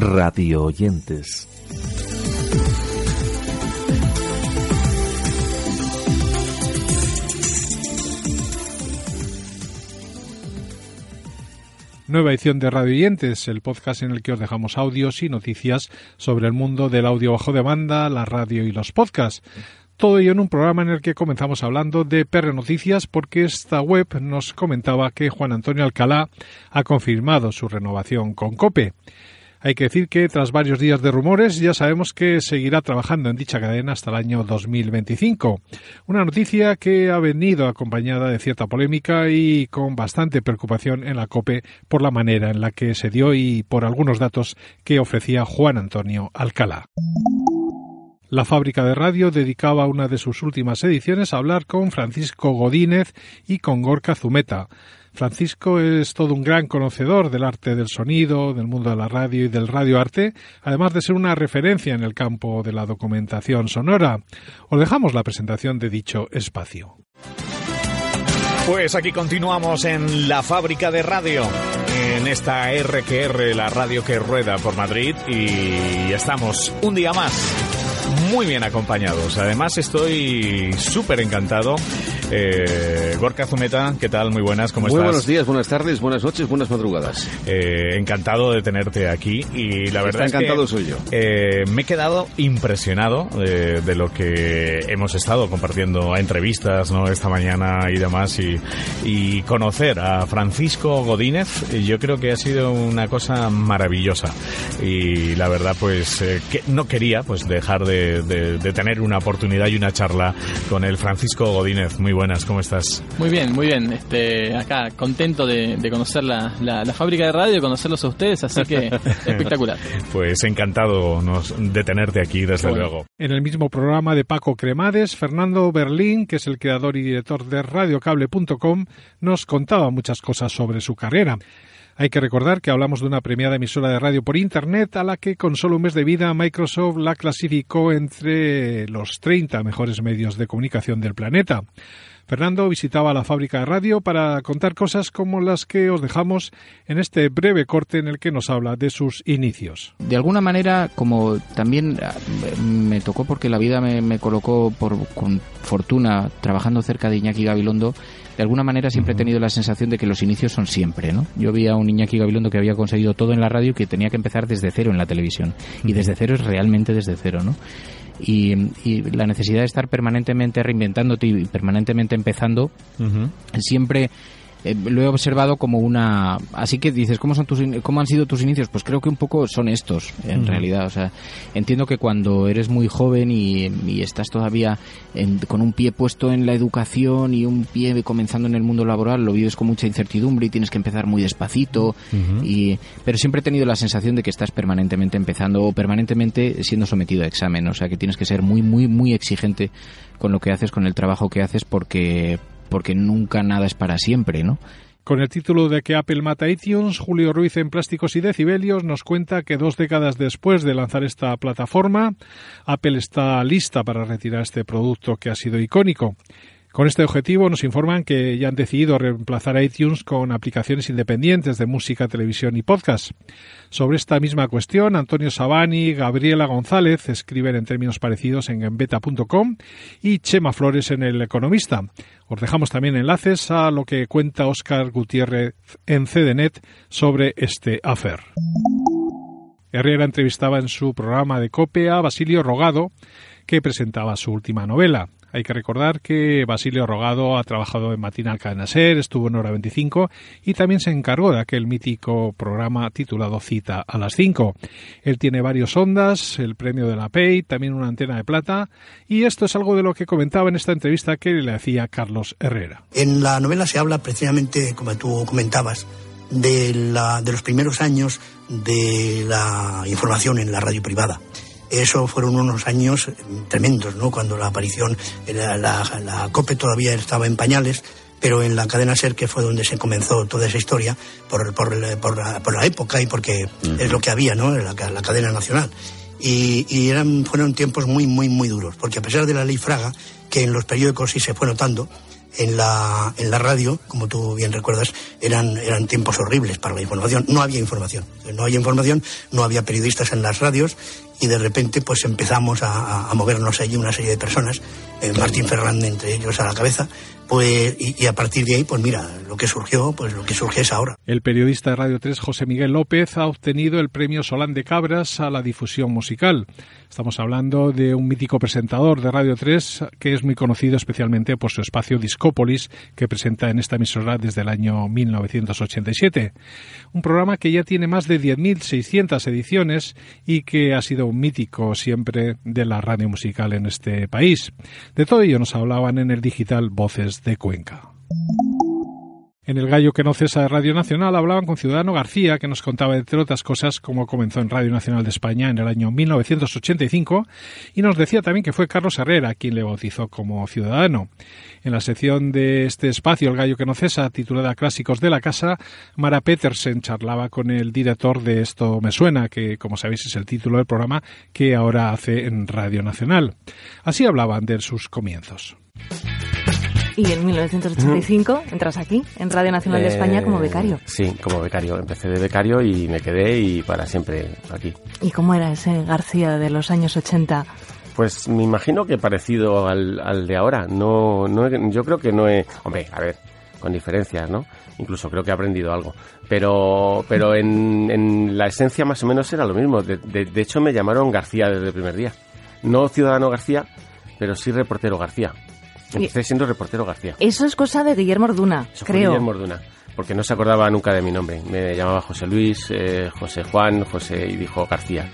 radio oyentes. Nueva edición de Radio Oyentes, el podcast en el que os dejamos audios y noticias sobre el mundo del audio bajo demanda, la radio y los podcasts. Todo ello en un programa en el que comenzamos hablando de PR Noticias porque esta web nos comentaba que Juan Antonio Alcalá ha confirmado su renovación con COPE. Hay que decir que tras varios días de rumores ya sabemos que seguirá trabajando en dicha cadena hasta el año 2025. Una noticia que ha venido acompañada de cierta polémica y con bastante preocupación en la COPE por la manera en la que se dio y por algunos datos que ofrecía Juan Antonio Alcalá. La fábrica de radio dedicaba una de sus últimas ediciones a hablar con Francisco Godínez y con Gorka Zumeta. Francisco es todo un gran conocedor del arte del sonido, del mundo de la radio y del radioarte, además de ser una referencia en el campo de la documentación sonora. Os dejamos la presentación de dicho espacio. Pues aquí continuamos en la fábrica de radio, en esta RQR, la radio que rueda por Madrid, y estamos un día más muy bien acompañados. Además estoy súper encantado. Eh, Gorka Zumeta, ¿qué tal? Muy buenas, ¿cómo Muy estás? buenos días, buenas tardes, buenas noches, buenas madrugadas. Eh, encantado de tenerte aquí y la verdad Está es encantado que soy yo. eh, me he quedado impresionado eh, de lo que hemos estado compartiendo a entrevistas ¿no? esta mañana y demás y, y conocer a Francisco Godínez eh, yo creo que ha sido una cosa maravillosa y la verdad pues eh, que no quería pues dejar de, de- de tener una oportunidad y una charla con el Francisco Godínez. Muy buenas, ¿cómo estás? Muy bien, muy bien. Este, acá contento de, de conocer la, la- la fábrica de radio, de conocerlos a ustedes, así que espectacular. Pues encantado nos- de tenerte aquí, desde Bueno. luego. En el mismo programa de Paco Cremades, Fernando Berlín, que es el creador y director de radiocable.com, nos contaba muchas cosas sobre su carrera. Hay que recordar que hablamos de una premiada emisora de radio por Internet a la que con solo un mes de vida Microsoft la clasificó entre los 30 mejores medios de comunicación del planeta. Fernando visitaba la fábrica de radio para contar cosas como las que os dejamos en este breve corte en el que nos habla de sus inicios. de alguna manera, como también ah, me tocó porque la vida me, me colocó por, con fortuna trabajando cerca de Iñaki Gabilondo, de alguna manera siempre he tenido la sensación de que los inicios son siempre, ¿no? Yo vi a un Iñaki Gabilondo que había conseguido todo en la radio y que tenía que empezar desde cero en la televisión. Y desde cero es realmente desde cero, ¿no? Y, y la necesidad de estar permanentemente reinventándote y permanentemente empezando siempre eh, lo he observado como una así que dices cómo son tus in- cómo han sido tus inicios pues creo que un poco son estos en realidad o sea entiendo que cuando eres muy joven y, y estás todavía en- con un pie puesto en la educación y un pie comenzando en el mundo laboral lo vives con mucha incertidumbre y tienes que empezar muy despacito y pero siempre he tenido la sensación de que estás permanentemente empezando o permanentemente siendo sometido a examen o sea que tienes que ser muy muy muy exigente con lo que haces con el trabajo que haces porque porque nunca nada es para siempre, ¿no? Con el título de que Apple mata iTunes, Julio Ruiz en Plásticos y Decibelios nos cuenta que dos décadas después de lanzar esta plataforma, Apple está lista para retirar este producto que ha sido icónico. Con este objetivo nos informan que ya han decidido reemplazar iTunes con aplicaciones independientes de música, televisión y podcast. Sobre esta misma cuestión, Antonio Sabani y Gabriela González escriben en términos parecidos en gambeta.com y Chema Flores en El Economista. Os dejamos también enlaces a lo que cuenta Óscar Gutiérrez en CDNet sobre este afer. Herrera entrevistaba en su programa de COPE a Basilio Rogado, que presentaba su última novela. Hay que recordar que Basilio Rogado ha trabajado en Matinal Cadena Ser, estuvo en Hora 25 y también se encargó de aquel mítico programa titulado Cita a las 5. Él tiene varios ondas, el premio de la PEI, también una antena de plata y esto es algo de lo que comentaba en esta entrevista que le hacía Carlos Herrera. En la novela se habla precisamente, como tú comentabas, de, los primeros años de la información en la radio privada. Eso fueron unos años tremendos, ¿no? Cuando la aparición, la, la, la COPE todavía estaba en pañales, pero en la cadena SER, que fue donde se comenzó toda esa historia, por, por, por, la, por la, época y porque es lo que había, ¿no? La, la cadena nacional. Y, y, eran, fueron tiempos muy, muy, muy duros, porque a pesar de la ley Fraga, que en los periódicos sí se fue notando, en la, en la radio, como tú bien recuerdas, eran, eran tiempos horribles para la información. No había información. No había información, no había periodistas en las radios y de repente pues empezamos a, a movernos allí una serie de personas, eh, Martín Fernández entre ellos a la cabeza, pues y, a partir de ahí pues mira lo que surgió pues lo que surge es ahora. El periodista de Radio 3 José Miguel López ha obtenido el premio Solán de Cabras a la difusión musical. Estamos hablando de un mítico presentador de Radio 3 que es muy conocido especialmente por su espacio Discópolis que presenta en esta emisora desde el año 1987 un programa que ya tiene más de 10.600 ediciones y que ha sido mítico siempre de la radio musical en este país de todo ello nos hablaban en el digital Voces de Cuenca. En el gallo que no cesa de Radio Nacional hablaban con Ciudadano García, que nos contaba, entre otras cosas, cómo comenzó en Radio Nacional de España en el año 1985, y nos decía también que fue Carlos Herrera quien le bautizó como Ciudadano. En la sección de este espacio, El gallo que no cesa, titulada Clásicos de la Casa, Mara Petersen charlaba con el director de Esto me suena, que como sabéis es el título del programa que ahora hace en Radio Nacional. Así hablaban de sus comienzos. Y en 1985 entras aquí, en Radio Nacional de España, como eh, becario. Sí, como becario. Empecé de becario y me quedé y para siempre aquí. ¿Y cómo era ese García de los años 80? Pues me imagino que parecido al, de ahora. No, no, yo creo que no he... Hombre, a ver, con diferencias, ¿no? Incluso creo que he aprendido algo. Pero, pero en, en la esencia más o menos era lo mismo. De, de hecho me llamaron García desde el primer día. No Ciudadano García, pero sí reportero García. Empecé siendo reportero García. Eso es cosa de Guillermo Orduna, creo. Guillermo Orduna, porque no se acordaba nunca de mi nombre. Me llamaba José Luis, eh, José Juan, José y dijo García.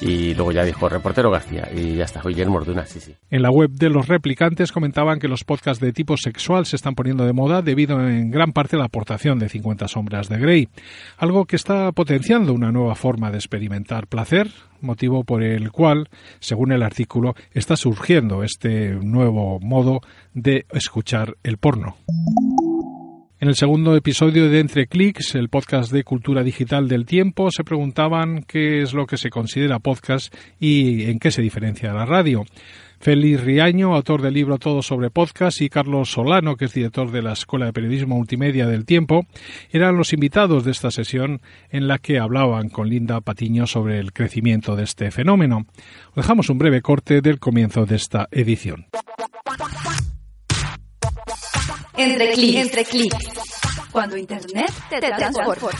Y luego ya dijo reportero García y ya está, Guillermo Orduna, sí, sí. En la web de los replicantes comentaban que los podcasts de tipo sexual se están poniendo de moda debido en gran parte a la aportación de 50 sombras de Grey, algo que está potenciando una nueva forma de experimentar placer, motivo por el cual, según el artículo, está surgiendo este nuevo modo de escuchar el porno. En el segundo episodio de Entre Clics, el podcast de cultura digital del tiempo, se preguntaban qué es lo que se considera podcast y en qué se diferencia de la radio. Félix Riaño, autor del libro Todo sobre Podcast, y Carlos Solano, que es director de la Escuela de Periodismo Multimedia del Tiempo, eran los invitados de esta sesión en la que hablaban con Linda Patiño sobre el crecimiento de este fenómeno. Dejamos un breve corte del comienzo de esta edición. Entre clics. Entre clics. Cuando Internet te, transforma.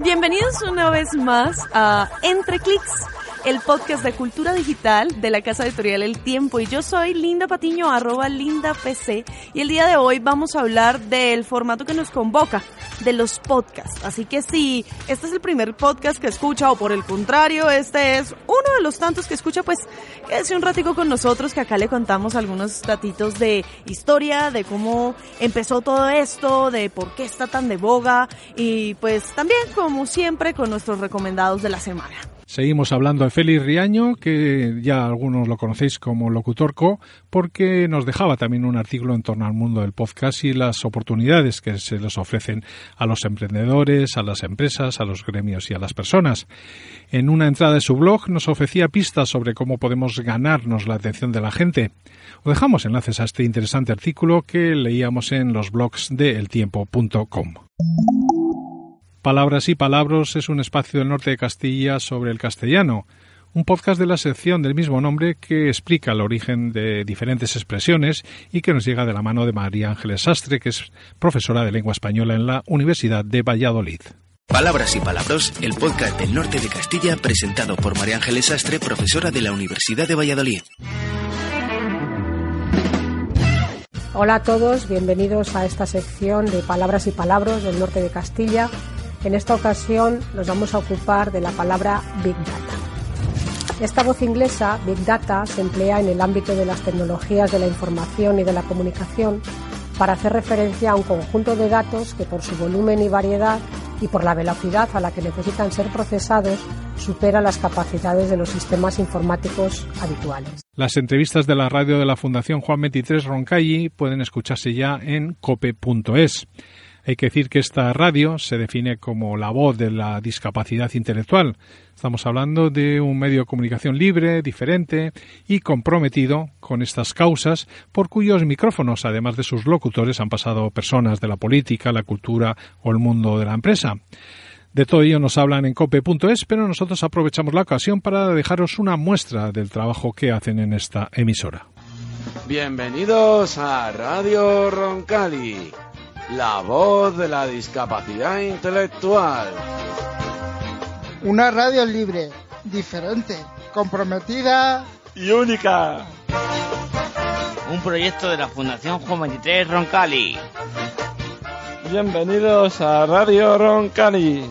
Bienvenidos una vez más a Entre Clics el podcast de cultura digital de la casa editorial El Tiempo. Y yo soy Linda Patiño, arroba Linda PC. Y el día de hoy vamos a hablar del formato que nos convoca, de los podcasts. Así que si este es el primer podcast que escucha o por el contrario, este es uno de los tantos que escucha, pues quédese un ratico con nosotros que acá le contamos algunos datitos de historia, de cómo empezó todo esto, de por qué está tan de boga y pues también como siempre con nuestros recomendados de la semana. Seguimos hablando de Félix Riaño, que ya algunos lo conocéis como locutorco, porque nos dejaba también un artículo en torno al mundo del podcast y las oportunidades que se les ofrecen a los emprendedores, a las empresas, a los gremios y a las personas. En una entrada de su blog nos ofrecía pistas sobre cómo podemos ganarnos la atención de la gente. Os dejamos enlaces a este interesante artículo que leíamos en los blogs de eltiempo.com. Palabras y Palabros es un espacio del norte de Castilla sobre el castellano, un podcast de la sección del mismo nombre que explica el origen de diferentes expresiones y que nos llega de la mano de María Ángeles Sastre, que es profesora de lengua española en la Universidad de Valladolid. Palabras y Palabros, el podcast del norte de Castilla presentado por María Ángeles Sastre, profesora de la Universidad de Valladolid. Hola a todos, bienvenidos a esta sección de Palabras y Palabros del norte de Castilla en esta ocasión nos vamos a ocupar de la palabra Big Data. Esta voz inglesa, Big Data, se emplea en el ámbito de las tecnologías de la información y de la comunicación para hacer referencia a un conjunto de datos que por su volumen y variedad y por la velocidad a la que necesitan ser procesados supera las capacidades de los sistemas informáticos habituales. Las entrevistas de la radio de la Fundación Juan 23 Roncalli pueden escucharse ya en cope.es. Hay que decir que esta radio se define como la voz de la discapacidad intelectual. Estamos hablando de un medio de comunicación libre, diferente y comprometido con estas causas, por cuyos micrófonos, además de sus locutores, han pasado personas de la política, la cultura o el mundo de la empresa. De todo ello nos hablan en cope.es, pero nosotros aprovechamos la ocasión para dejaros una muestra del trabajo que hacen en esta emisora. Bienvenidos a Radio Roncali, la voz de la discapacidad intelectual. Una radio libre, diferente, comprometida y única. Un proyecto de la Fundación Juan 23 Roncali. Bienvenidos a Radio Roncali.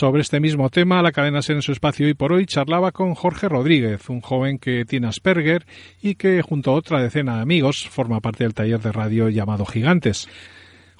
Sobre este mismo tema, la cadena Ser en su espacio hoy por hoy charlaba con Jorge Rodríguez, un joven que tiene Asperger y que junto a otra decena de amigos forma parte del taller de radio llamado Gigantes.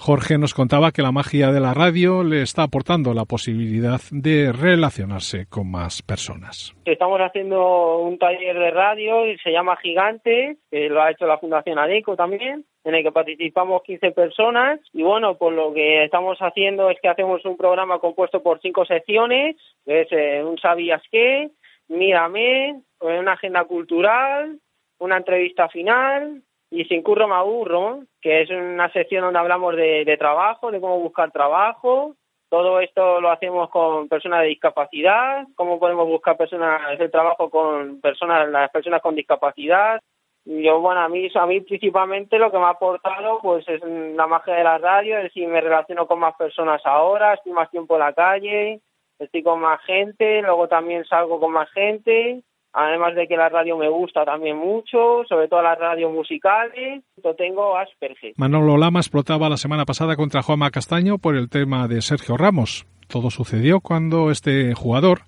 Jorge nos contaba que la magia de la radio le está aportando la posibilidad de relacionarse con más personas. Estamos haciendo un taller de radio y se llama Gigantes, que lo ha hecho la Fundación ADECO también, en el que participamos 15 personas. Y bueno, pues lo que estamos haciendo es que hacemos un programa compuesto por cinco secciones, que es eh, un ¿Sabías qué? Mírame, una agenda cultural, una entrevista final, y Sin Curro Maburro, que es una sección donde hablamos de, trabajo, de cómo buscar trabajo. Todo esto lo hacemos con personas de discapacidad, cómo podemos buscar personas el trabajo con personas, las personas con discapacidad. Yo, bueno, a mí, a mí principalmente lo que me ha aportado pues es la magia de la radio, es decir, me relaciono con más personas ahora, estoy más tiempo en la calle, estoy con más gente, luego también salgo con más gente Además de que la radio me gusta también mucho, sobre todo las radios musicales, yo tengo Asperger. Manolo Lama explotaba la semana pasada contra Juanma Castaño por el tema de Sergio Ramos. Todo sucedió cuando este jugador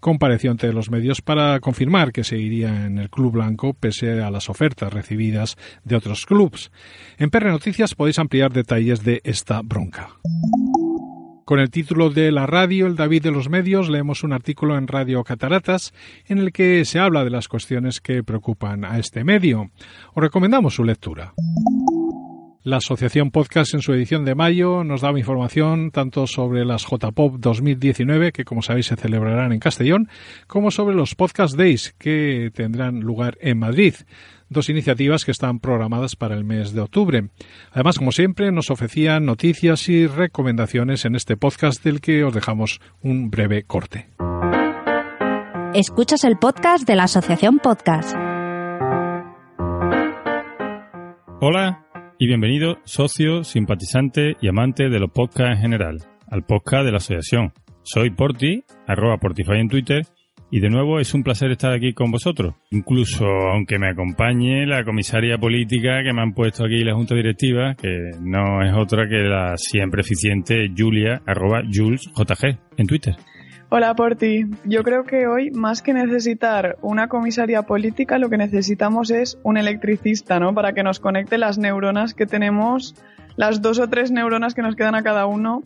compareció ante los medios para confirmar que seguiría en el Club Blanco pese a las ofertas recibidas de otros clubes. En PR Noticias podéis ampliar detalles de esta bronca. Con el título de La radio, el David de los medios, leemos un artículo en Radio Cataratas en el que se habla de las cuestiones que preocupan a este medio. Os recomendamos su lectura. La Asociación Podcast en su edición de mayo nos daba información tanto sobre las JPOP 2019, que como sabéis se celebrarán en Castellón, como sobre los Podcast Days, que tendrán lugar en Madrid dos iniciativas que están programadas para el mes de octubre. Además, como siempre, nos ofrecían noticias y recomendaciones en este podcast del que os dejamos un breve corte. Escuchas el podcast de la Asociación Podcast. Hola y bienvenido socio, simpatizante y amante de los podcasts en general, al podcast de la Asociación. Soy Porti, arroba Portify en Twitter y de nuevo es un placer estar aquí con vosotros. Incluso aunque me acompañe la comisaria política que me han puesto aquí la junta directiva, que no es otra que la siempre eficiente Julia, arroba Jules JG en Twitter. Hola Porti, yo creo que hoy más que necesitar una comisaria política lo que necesitamos es un electricista, ¿no? Para que nos conecte las neuronas que tenemos, las dos o tres neuronas que nos quedan a cada uno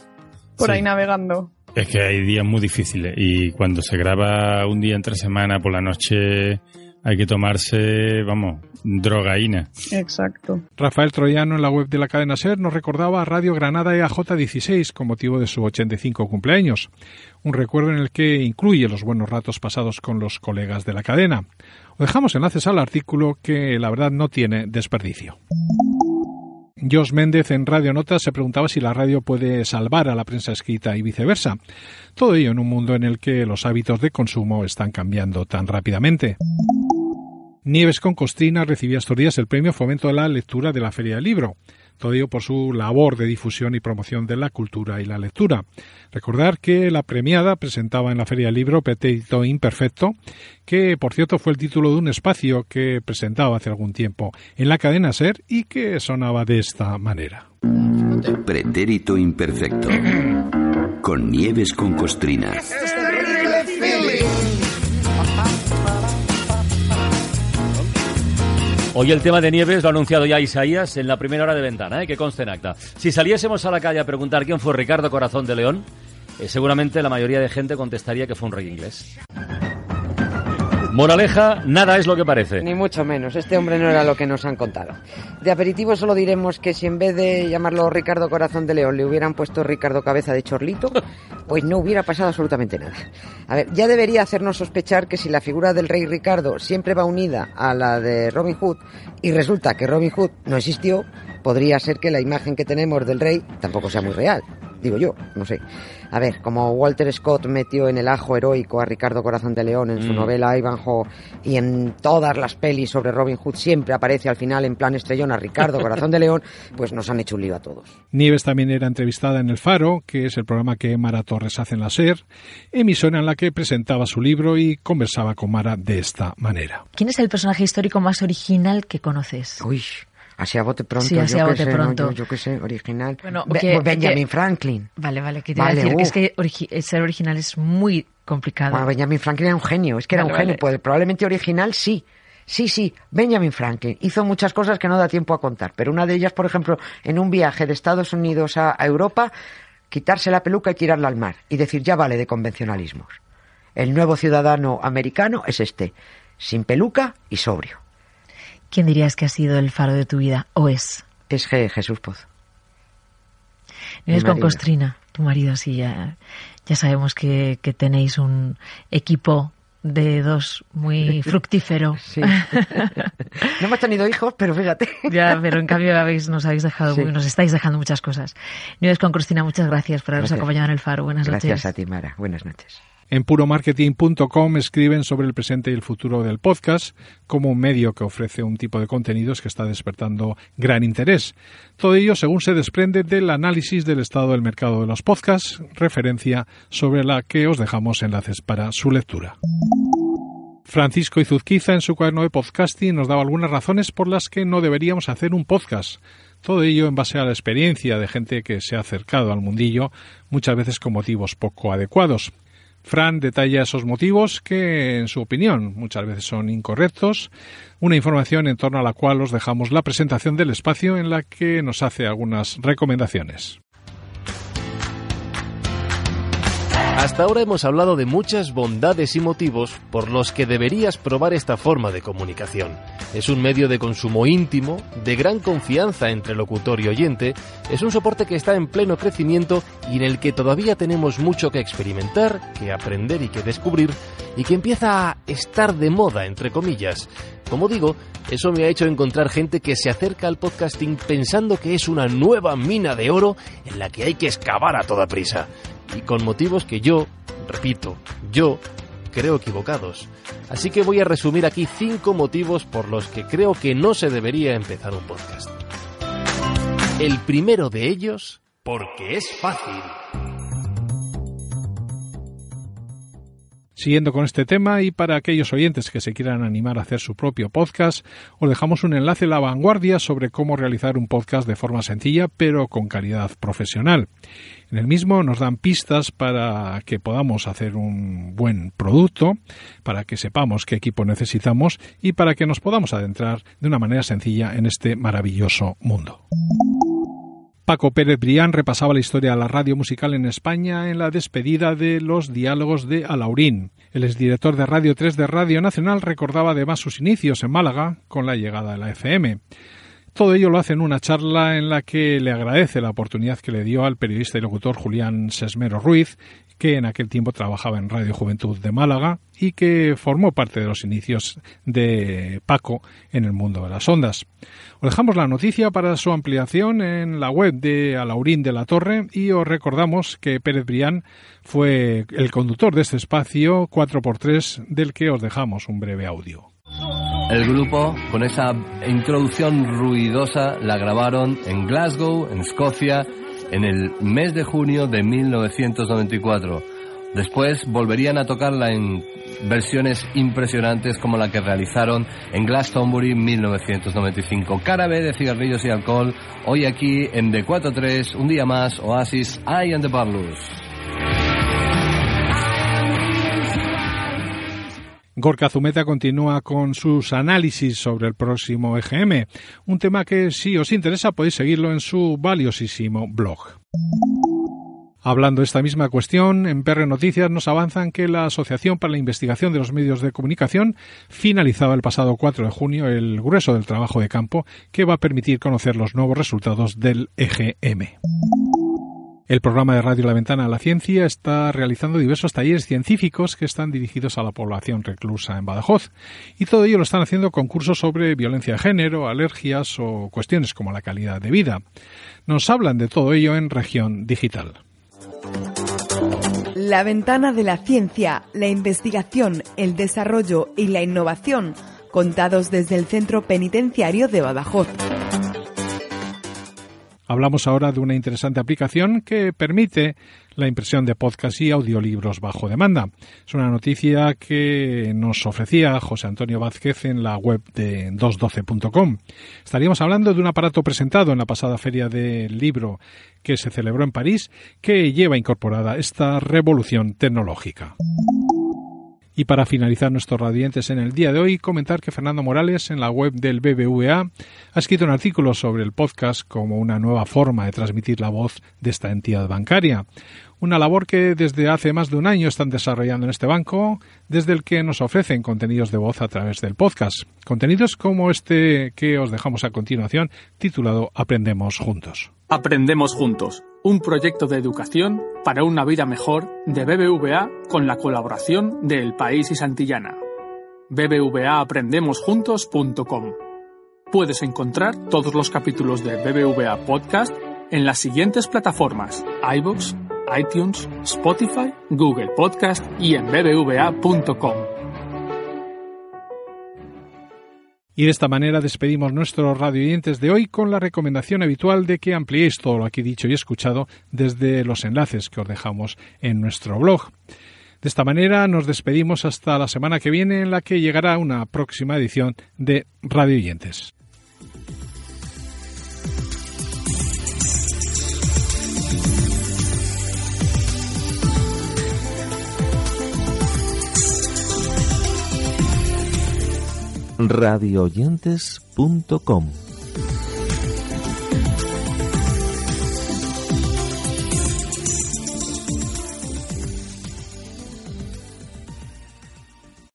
por ahí navegando. Es que hay días muy difíciles y cuando se graba un día entre semana por la noche hay que tomarse, vamos, drogaína. Exacto. Rafael Troyano en la web de la cadena SER nos recordaba a Radio Granada EAJ16 con motivo de su 85 cumpleaños. Un recuerdo en el que incluye los buenos ratos pasados con los colegas de la cadena. Os dejamos enlaces al artículo que la verdad no tiene desperdicio. Jos Méndez en Radio Notas se preguntaba si la radio puede salvar a la prensa escrita y viceversa. Todo ello en un mundo en el que los hábitos de consumo están cambiando tan rápidamente. Nieves con Costrina recibía estos días el premio Fomento de la Lectura de la Feria del Libro todo ello por su labor de difusión y promoción de la cultura y la lectura. Recordar que la premiada presentaba en la Feria del Libro Petito Imperfecto, que por cierto fue el título de un espacio que presentaba hace algún tiempo en la cadena Ser y que sonaba de esta manera. Pretérito imperfecto. Con nieves con costrinas. Hoy el tema de Nieves lo ha anunciado ya Isaías en la primera hora de ventana, ¿eh? que conste en acta. Si saliésemos a la calle a preguntar quién fue Ricardo Corazón de León, eh, seguramente la mayoría de gente contestaría que fue un rey inglés. Moraleja, nada es lo que parece. Ni mucho menos, este hombre no era lo que nos han contado. De aperitivo solo diremos que si en vez de llamarlo Ricardo Corazón de León le hubieran puesto Ricardo Cabeza de Chorlito, pues no hubiera pasado absolutamente nada. A ver, ya debería hacernos sospechar que si la figura del rey Ricardo siempre va unida a la de Robin Hood y resulta que Robin Hood no existió, podría ser que la imagen que tenemos del rey tampoco sea muy real. Digo yo, no sé. A ver, como Walter Scott metió en el ajo heroico a Ricardo Corazón de León en su Mm. novela Ivanhoe y en todas las pelis sobre Robin Hood siempre aparece al final en plan estrellón a Ricardo Corazón de León, pues nos han hecho un lío a todos. Nieves también era entrevistada en El Faro, que es el programa que Mara Torres hace en la SER, emisora en la que presentaba su libro y conversaba con Mara de esta manera. ¿Quién es el personaje histórico más original que conoces? Uy, así a bote pronto, Sí, así yo a bote sé, ¿no? pronto. yo, yo qué sé, original. Bueno, que- Benjamin que- Franklin. Vale, vale, que te Vale, iba a decir que es que origi- ser original es muy complicado. Bueno, Benjamin Franklin era un genio, es que era Vale, un genio, pues probablemente original sí. Sí, sí, Benjamin Franklin hizo muchas cosas que no da tiempo a contar, pero una de ellas, por ejemplo, en un viaje de Estados Unidos a, a Europa, quitarse la peluca y tirarla al mar y decir ya vale de convencionalismos. El nuevo ciudadano americano es este, sin peluca y sobrio. ¿Quién dirías que ha sido el faro de tu vida? ¿O es? Es Jesús Pozo. Vienes con. Costrina, tu marido, sí, ya, ya sabemos que, que tenéis un equipo de dos muy fructífero. Sí. No hemos tenido hijos, pero fíjate. Ya, pero en cambio habéis, nos habéis dejado, Sí. nos estáis dejando muchas cosas. Nieves con Cristina, muchas gracias por habernos Gracias. acompañado en el Faro. Buenas Gracias noches. a ti, Mara. Buenas noches. En puromarketing.com escriben sobre el presente y el futuro del podcast como un medio que ofrece un tipo de contenidos que está despertando gran interés. Todo ello según se desprende del análisis del estado del mercado de los podcasts, referencia sobre la que os dejamos enlaces para su lectura. Francisco Izuzquiza en su cuaderno de podcasting nos daba algunas razones por las que no deberíamos hacer un podcast. Todo ello en base a la experiencia de gente que se ha acercado al mundillo, muchas veces con motivos poco adecuados. Fran detalla esos motivos que, en su opinión, muchas veces son incorrectos, una información en torno a la cual os dejamos la presentación del espacio en la que nos hace algunas recomendaciones. Hasta ahora hemos hablado de muchas bondades y motivos por los que deberías probar esta forma de comunicación. Es un medio de consumo íntimo, de gran confianza entre locutor y oyente, es un soporte que está en pleno crecimiento y en el que todavía tenemos mucho que experimentar, que aprender y que descubrir, y que empieza a estar de moda, entre comillas. Como digo, eso me ha hecho encontrar gente que se acerca al podcasting pensando que es una nueva mina de oro en la que hay que excavar a toda prisa. Y con motivos que yo, repito, yo creo equivocados. Así que voy a resumir aquí cinco motivos por los que creo que no se debería empezar un podcast. El primero de ellos, porque es fácil. Siguiendo con este tema y para aquellos oyentes que se quieran animar a hacer su propio podcast, os dejamos un enlace a la vanguardia sobre cómo realizar un podcast de forma sencilla pero con calidad profesional. En el mismo nos dan pistas para que podamos hacer un buen producto, para que sepamos qué equipo necesitamos y para que nos podamos adentrar de una manera sencilla en este maravilloso mundo. Paco Pérez Brián repasaba la historia de la radio musical en España en la despedida de los diálogos de Alaurín. El exdirector de Radio 3 de Radio Nacional recordaba además sus inicios en Málaga con la llegada de la FM. Todo ello lo hace en una charla en la que le agradece la oportunidad que le dio al periodista y locutor Julián Sesmero Ruiz, que en aquel tiempo trabajaba en Radio Juventud de Málaga y que formó parte de los inicios de Paco en el mundo de las ondas. Os dejamos la noticia para su ampliación en la web de Alaurín de la Torre y os recordamos que Pérez Brián fue el conductor de este espacio 4x3 del que os dejamos un breve audio. El grupo, con esa introducción ruidosa, la grabaron en Glasgow, en Escocia, en el mes de junio de 1994. Después volverían a tocarla en versiones impresionantes como la que realizaron en Glastonbury en 1995. Cara B de cigarrillos y alcohol, hoy aquí en D43, un día más, Oasis, I and the Barlows. Gorka Zumeta continúa con sus análisis sobre el próximo EGM, un tema que si os interesa podéis seguirlo en su valiosísimo blog. Hablando de esta misma cuestión, en PR Noticias nos avanzan que la Asociación para la Investigación de los Medios de Comunicación finalizaba el pasado 4 de junio el grueso del trabajo de campo que va a permitir conocer los nuevos resultados del EGM. El programa de Radio La Ventana a la Ciencia está realizando diversos talleres científicos que están dirigidos a la población reclusa en Badajoz. Y todo ello lo están haciendo concursos sobre violencia de género, alergias o cuestiones como la calidad de vida. Nos hablan de todo ello en región digital. La ventana de la ciencia, la investigación, el desarrollo y la innovación, contados desde el Centro Penitenciario de Badajoz. Hablamos ahora de una interesante aplicación que permite la impresión de podcasts y audiolibros bajo demanda. Es una noticia que nos ofrecía José Antonio Vázquez en la web de 212.com. Estaríamos hablando de un aparato presentado en la pasada feria del libro que se celebró en París que lleva incorporada esta revolución tecnológica. Y para finalizar nuestros radiantes en el día de hoy, comentar que Fernando Morales en la web del BBVA ha escrito un artículo sobre el podcast como una nueva forma de transmitir la voz de esta entidad bancaria. Una labor que desde hace más de un año están desarrollando en este banco, desde el que nos ofrecen contenidos de voz a través del podcast. Contenidos como este que os dejamos a continuación, titulado Aprendemos Juntos. Aprendemos Juntos, un proyecto de educación para una vida mejor de BBVA con la colaboración de El País y Santillana. bbvaaprendemosjuntos.com Puedes encontrar todos los capítulos de BBVA Podcast en las siguientes plataformas: iBox, iTunes, Spotify, Google Podcast y en bbva.com. Y de esta manera despedimos nuestros radioyentes de hoy con la recomendación habitual de que ampliéis todo lo aquí dicho y escuchado desde los enlaces que os dejamos en nuestro blog. De esta manera nos despedimos hasta la semana que viene en la que llegará una próxima edición de Radioyentes. radioyentes.com